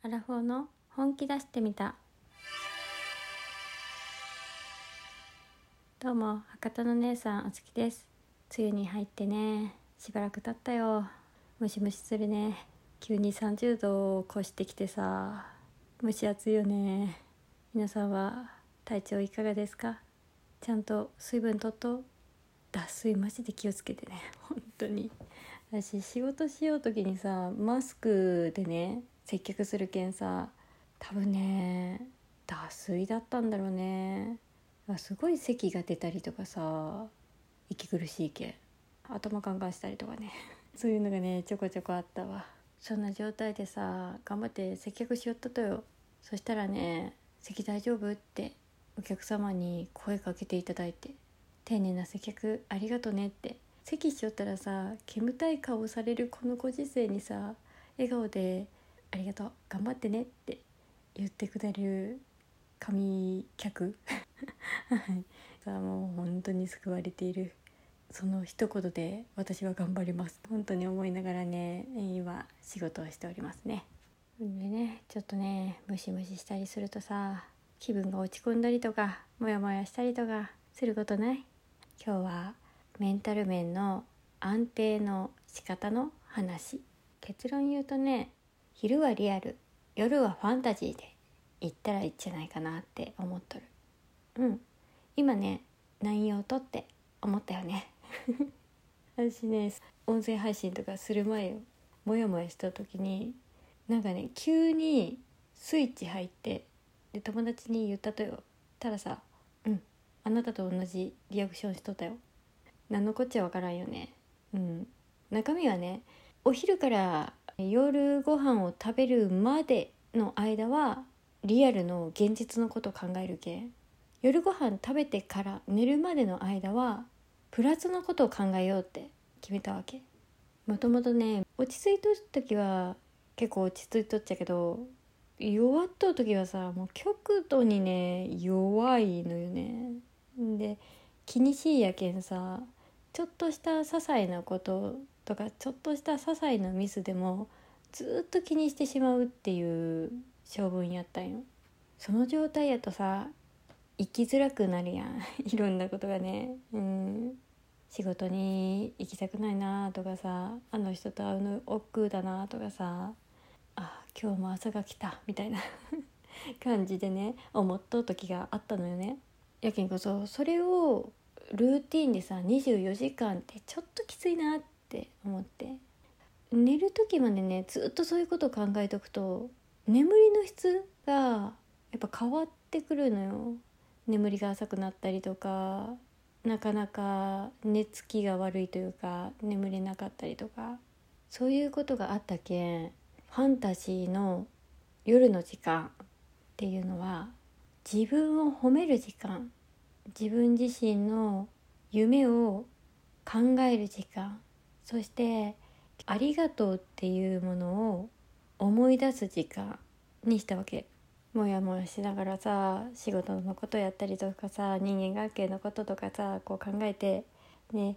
アラフォーの本気出してみた。どうも博多の姉さんおつきです。梅雨に入ってね。しばらく経ったよ。ムシムシするね。急に30度を越してきてさ。蒸し暑いよね。皆さんは体調いかがですか？ちゃんと水分とっと？脱水マジで気をつけてね。本当に。私仕事しよう時にさマスクでね接客するけんさ多分ね脱水だったんだろうね。すごい咳が出たりとかさ息苦しいけん頭カンカンしたりとかね。そういうのがねちょこちょこあったわ。そんな状態でさ頑張って接客しよったとよ。そしたらね「席大丈夫?」ってお客様に声かけていただいて「丁寧な接客ありがとね」って。席しよったらさ煙たい顔をされるこのご時世にさ笑顔で「ありがとう。頑張ってね」って言ってくれる神客。はい。もう本当に救われている。その一言で私は頑張ります。本当に思いながらね今仕事をしておりますね。でねちょっとねムシムシしたりするとさ気分が落ち込んだりとかモヤモヤしたりとかすることない？今日はメンタル面の安定の仕方の話。結論言うとね昼はリアル。夜はファンタジーで。言ったらいいんじゃないかなって思っとる。うん。今ね内容とって。思ったよね。私ね音声配信とかする前よ。モヤモヤした時に。なんかね急にスイッチ入って。で友達に言ったとよ。たださ「うん。あなたと同じリアクションしとったよ」何のこっちゃわからんよね。うん。中身はねお昼から夜ご飯を食べるまでの間はリアルの現実のことを考えるけ。夜ご飯食べてから寝るまでの間はプラスのことを考えようって。決めたわけ。もともとね落ち着いとった時は結構落ち着いとっちゃけど弱っとう時はさもう極度にね弱いのよね。で気にしいやけんさちょっとした些細なこととかちょっとした些細なミスでもずっと気にしてしまうっていう性分やったんよ。その状態やとさ生きづらくなるやん。いろんなことがね。うん。仕事に行きたくないなとかさあの人と会うの億劫だなとかさあ今日も朝が来たみたいな。感じでね思っとう時があったのよね。やけんこそそれをルーティンでさ24時間ってちょっときついなってって思って。寝る時までねずっとそういうことを考えとくと眠りの質がやっぱ変わってくるのよ。眠りが浅くなったりとかなかなか寝つきが悪いというか眠れなかったりとか。そういうことがあったけんファンタジーの夜の時間っていうのは自分を褒める時間自分自身の夢を考える時間そしてありがとうっていうものを思い出す時間にしたわけ。もやもやしながらさ仕事のことやったりとかさ人間関係のこととかさこう考えてね。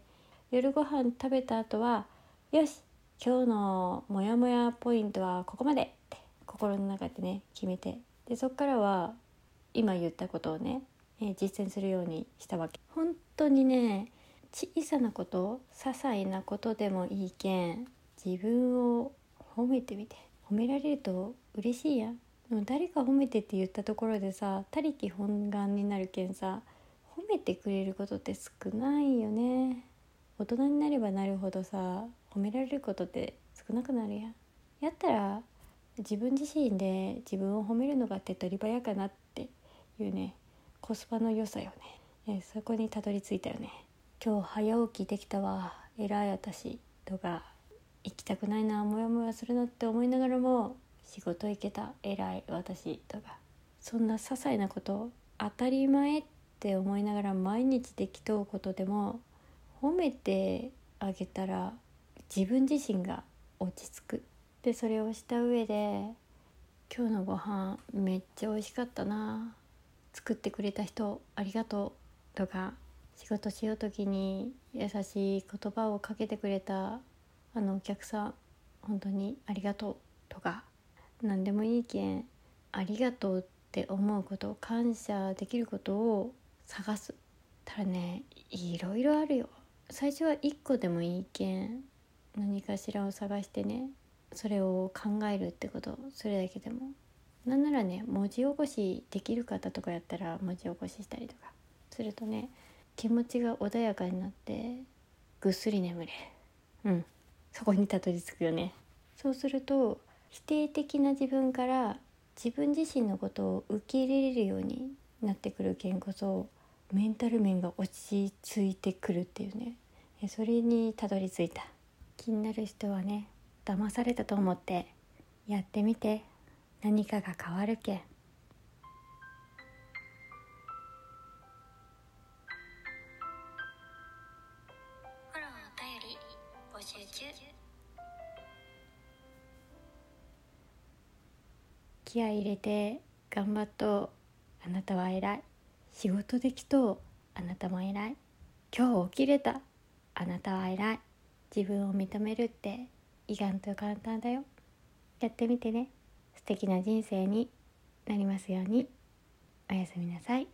夜ご飯食べた後はよし今日のモヤモヤポイントはここまでって心の中でね決めて。でそっからは今言ったことをね、え実践するようにしたわけ。本当にね小さなこと些細なことでもいいけん自分を褒めてみて。褒められると嬉しいやん。でも誰か褒めてって言ったところでさ他力本願になるけんさ褒めてくれることって少ないよね。大人になればなるほどさ褒められることって少なくなるやん。やったら自分自身で自分を褒めるのが手っ取り早かなっていうねコスパの良さよね。ねそこにたどり着いたよね。今日早起きできたわ。偉い私とか行きたくないな。モヤモヤするなって思いながらも仕事行けた。偉い私とか。そんな些細なこと当たり前って思いながら毎日できとうことでも褒めてあげたら自分自身が落ち着く。でそれをした上で「今日のご飯めっちゃ美味しかったな。作ってくれた人ありがとう」とか仕事しよう時に優しい言葉をかけてくれたあのお客さん本当にありがとうとか何でもいいけんありがとうって思うこと感謝できることを探す。ただねいろいろあるよ。最初は1個でもいいけん何かしらを探してねそれを考えるってことそれだけでもなんならね文字起こしできる方とかやったら文字起こししたりとかするとね気持ちが穏やかになってぐっすり眠れ。るうん。そこにたどり着くよね。そうすると否定的な自分から自分自身のことを受け入れれるようになってくるけんこそメンタル面が落ち着いてくるっていうね。それにたどり着いた。気になる人はね騙されたと思ってやってみて。何かが変わるけん気合い入れて頑張っとうあなたは偉い。仕事できとうあなたも偉い。今日起きれたあなたは偉い。自分を認めるって意外と簡単だよ。やってみてね。素敵な人生になりますように。おやすみなさい。